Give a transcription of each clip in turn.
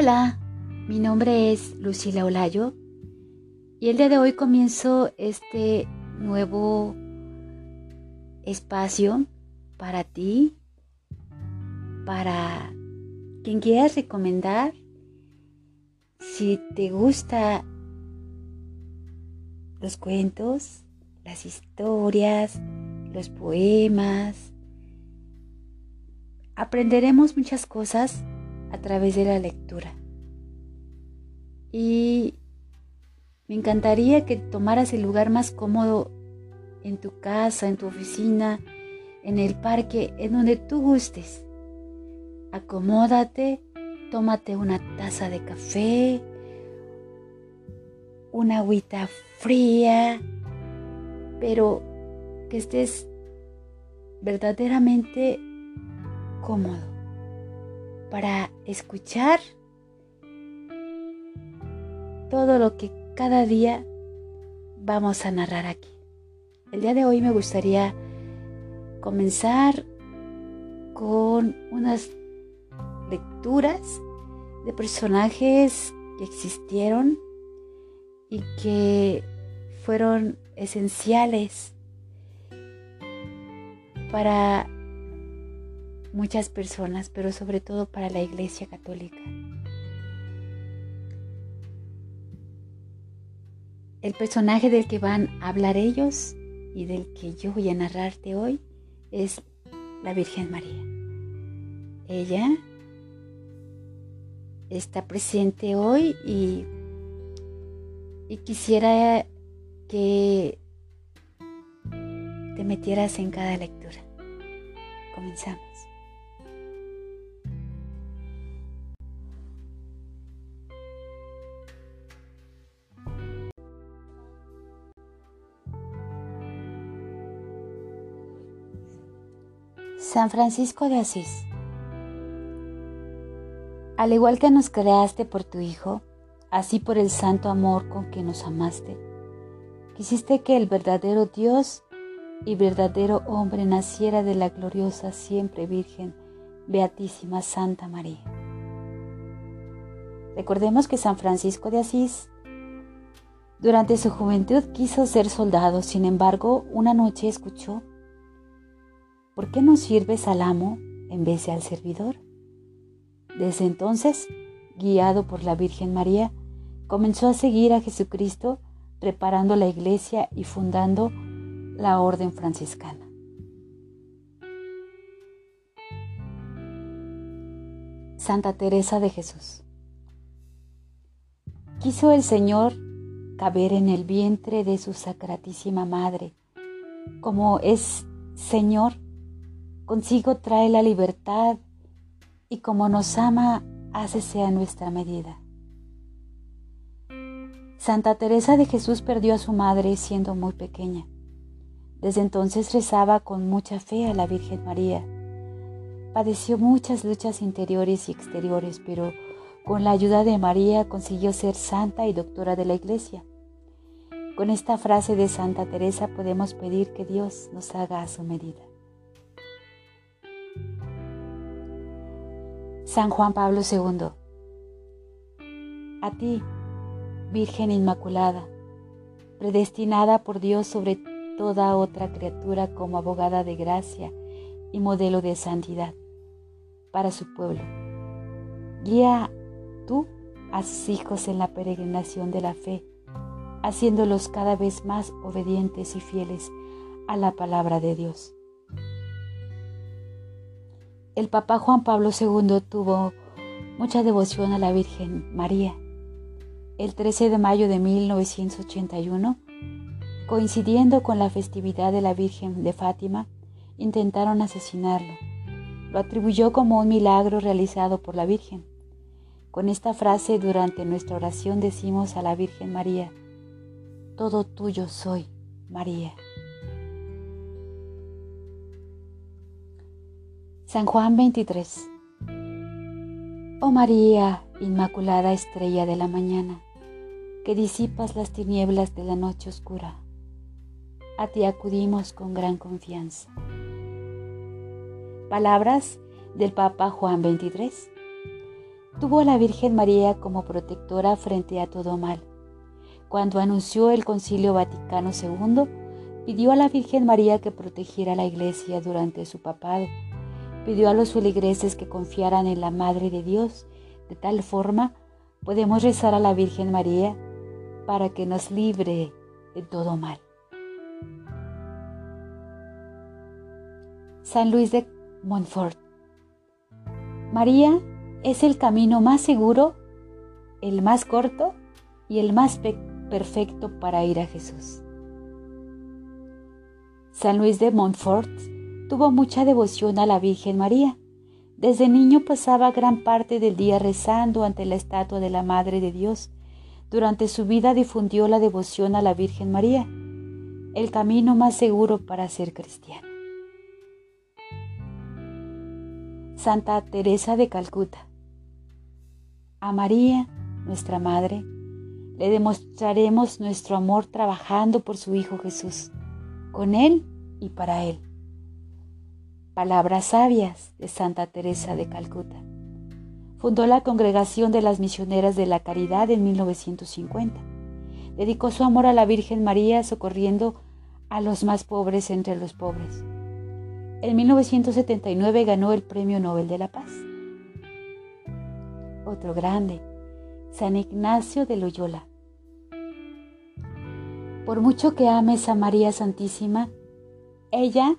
Hola, mi nombre es Lucila Olayo y el día de hoy comienzo este nuevo espacio para ti, para quien quieras recomendar. Si te gusta los cuentos, las historias, los poemas, aprenderemos muchas cosas a través de la lectura. Y me encantaría que tomaras el lugar más cómodo en tu casa, en tu oficina, en el parque, en donde tú gustes. Acomódate, tómate una taza de café, una agüita fría, pero que estés verdaderamente cómodo para escuchar todo lo que cada día vamos a narrar aquí. El día de hoy me gustaría comenzar con unas lecturas de personajes que existieron y que fueron esenciales para muchas personas, pero sobre todo para la Iglesia Católica. El personaje del que van a hablar ellos y del que yo voy a narrarte hoy es la Virgen María. Ella está presente hoy y, quisiera que te metieras en cada lectura. Comenzamos. San Francisco de Asís. Al igual que nos creaste por tu Hijo, así por el santo amor con que nos amaste, quisiste que el verdadero Dios y verdadero hombre naciera de la gloriosa siempre Virgen, Beatísima Santa María. Recordemos que San Francisco de Asís durante su juventud quiso ser soldado, sin embargo, una noche escuchó ¿por qué no sirves al amo en vez de al servidor? Desde entonces, guiado por la Virgen María, comenzó a seguir a Jesucristo, reparando la iglesia y fundando la orden franciscana. Santa Teresa de Jesús. Quiso el Señor caber en el vientre de su sacratísima Madre, como es Señor Consigo trae la libertad y como nos ama, hácese a nuestra medida. Santa Teresa de Jesús perdió a su madre siendo muy pequeña. Desde entonces rezaba con mucha fe a la Virgen María. Padeció muchas luchas interiores y exteriores, pero con la ayuda de María consiguió ser santa y doctora de la Iglesia. Con esta frase de Santa Teresa podemos pedir que Dios nos haga a su medida. San Juan Pablo II. A ti, Virgen Inmaculada, predestinada por Dios sobre toda otra criatura como abogada de gracia y modelo de santidad para su pueblo. Guía tú a sus hijos en la peregrinación de la fe, haciéndolos cada vez más obedientes y fieles a la palabra de Dios. El Papa Juan Pablo II tuvo mucha devoción a la Virgen María. El 13 de mayo de 1981, coincidiendo con la festividad de la Virgen de Fátima, intentaron asesinarlo. Lo atribuyó como un milagro realizado por la Virgen. Con esta frase durante nuestra oración decimos a la Virgen María, todo tuyo soy, María. San Juan 23. Oh María, Inmaculada Estrella de la Mañana, que disipas las tinieblas de la noche oscura, a ti acudimos con gran confianza. Palabras del Papa Juan 23. tuvo a la Virgen María como protectora frente a todo mal. Cuando anunció el Concilio Vaticano II, pidió a la Virgen María que protegiera a la Iglesia durante su papado. Pidió a los feligreses que confiaran en la Madre de Dios. De tal forma, podemos rezar a la Virgen María para que nos libre de todo mal. San Luis de Montfort. María es el camino más seguro, el más corto y el más perfecto para ir a Jesús. San Luis de Montfort tuvo mucha devoción a la Virgen María. Desde niño pasaba gran parte del día rezando ante la estatua de la Madre de Dios. Durante su vida difundió la devoción a la Virgen María, el camino más seguro para ser cristiano. Santa Teresa de Calcuta. A María, nuestra Madre, le demostraremos nuestro amor trabajando por su Hijo Jesús, con Él y para Él. Palabras sabias de Santa Teresa de Calcuta. Fundó la Congregación de las Misioneras de la Caridad en 1950. Dedicó su amor a la Virgen María socorriendo a los más pobres entre los pobres. En 1979 ganó el Premio Nobel de la Paz. Otro grande, San Ignacio de Loyola. Por mucho que ames a María Santísima, ella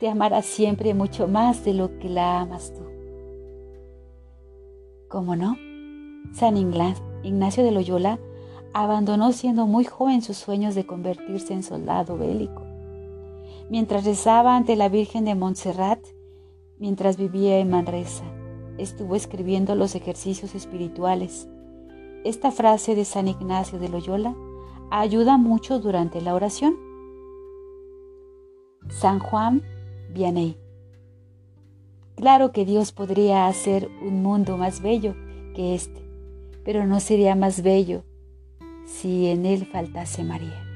te amará siempre mucho más de lo que la amas tú. ¿Cómo no? San Ignacio de Loyola abandonó siendo muy joven sus sueños de convertirse en soldado bélico mientras rezaba ante la Virgen de Montserrat, mientras vivía en Manresa. Estuvo escribiendo los ejercicios espirituales. Esta frase de San Ignacio de Loyola ayuda mucho durante la oración. San Juan Vianney. Claro que Dios podría hacer un mundo más bello que este, pero no sería más bello si en él faltase María.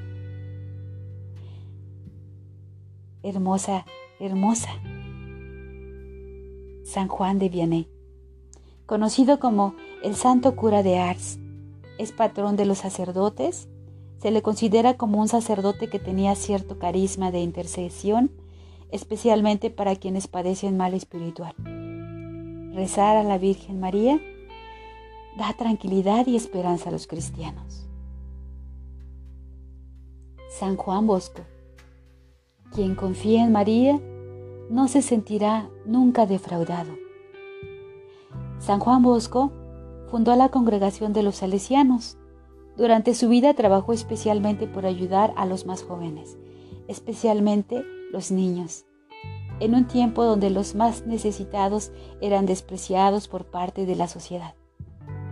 hermosa, hermosa. San Juan de Vianney, conocido como el Santo Cura de Ars, es patrón de los sacerdotes. Se le considera como un sacerdote que tenía cierto carisma de intercesión, especialmente para quienes padecen mal espiritual. Rezar a la Virgen María da tranquilidad y esperanza a los cristianos. San Juan Bosco quien confía en María no se sentirá nunca defraudado. San Juan Bosco fundó la congregación de los salesianos. Durante su vida trabajó especialmente por ayudar a los más jóvenes, especialmente los niños, en un tiempo donde los más necesitados eran despreciados por parte de la sociedad.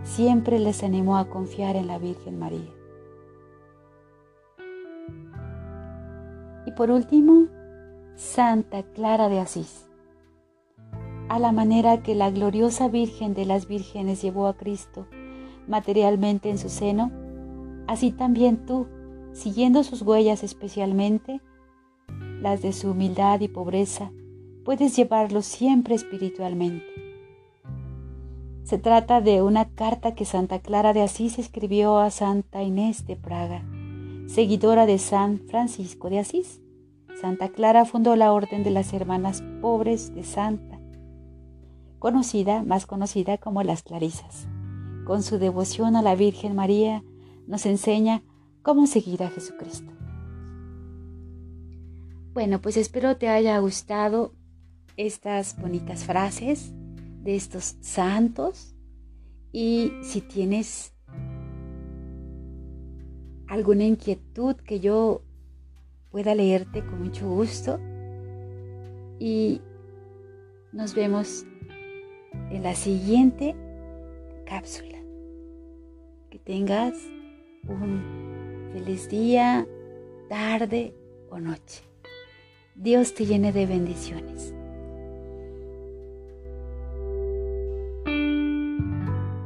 Siempre les animó a confiar en la Virgen María. Y por último, Santa Clara de Asís. A la manera que la gloriosa Virgen de las Vírgenes llevó a Cristo materialmente en su seno, así también tú, siguiendo sus huellas especialmente, las de su humildad y pobreza, puedes llevarlo siempre espiritualmente. Se trata de una carta que Santa Clara de Asís escribió a Santa Inés de Praga seguidora de San Francisco de Asís. Santa Clara fundó la Orden de las Hermanas Pobres de Santa, conocida, más conocida como las Clarisas. Con su devoción a la Virgen María, nos enseña cómo seguir a Jesucristo. Bueno, pues espero te haya gustado estas bonitas frases de estos santos y si tienes alguna inquietud que yo pueda leerte con mucho gusto. Y nos vemos en la siguiente cápsula. Que tengas un feliz día, tarde o noche. Dios te llene de bendiciones.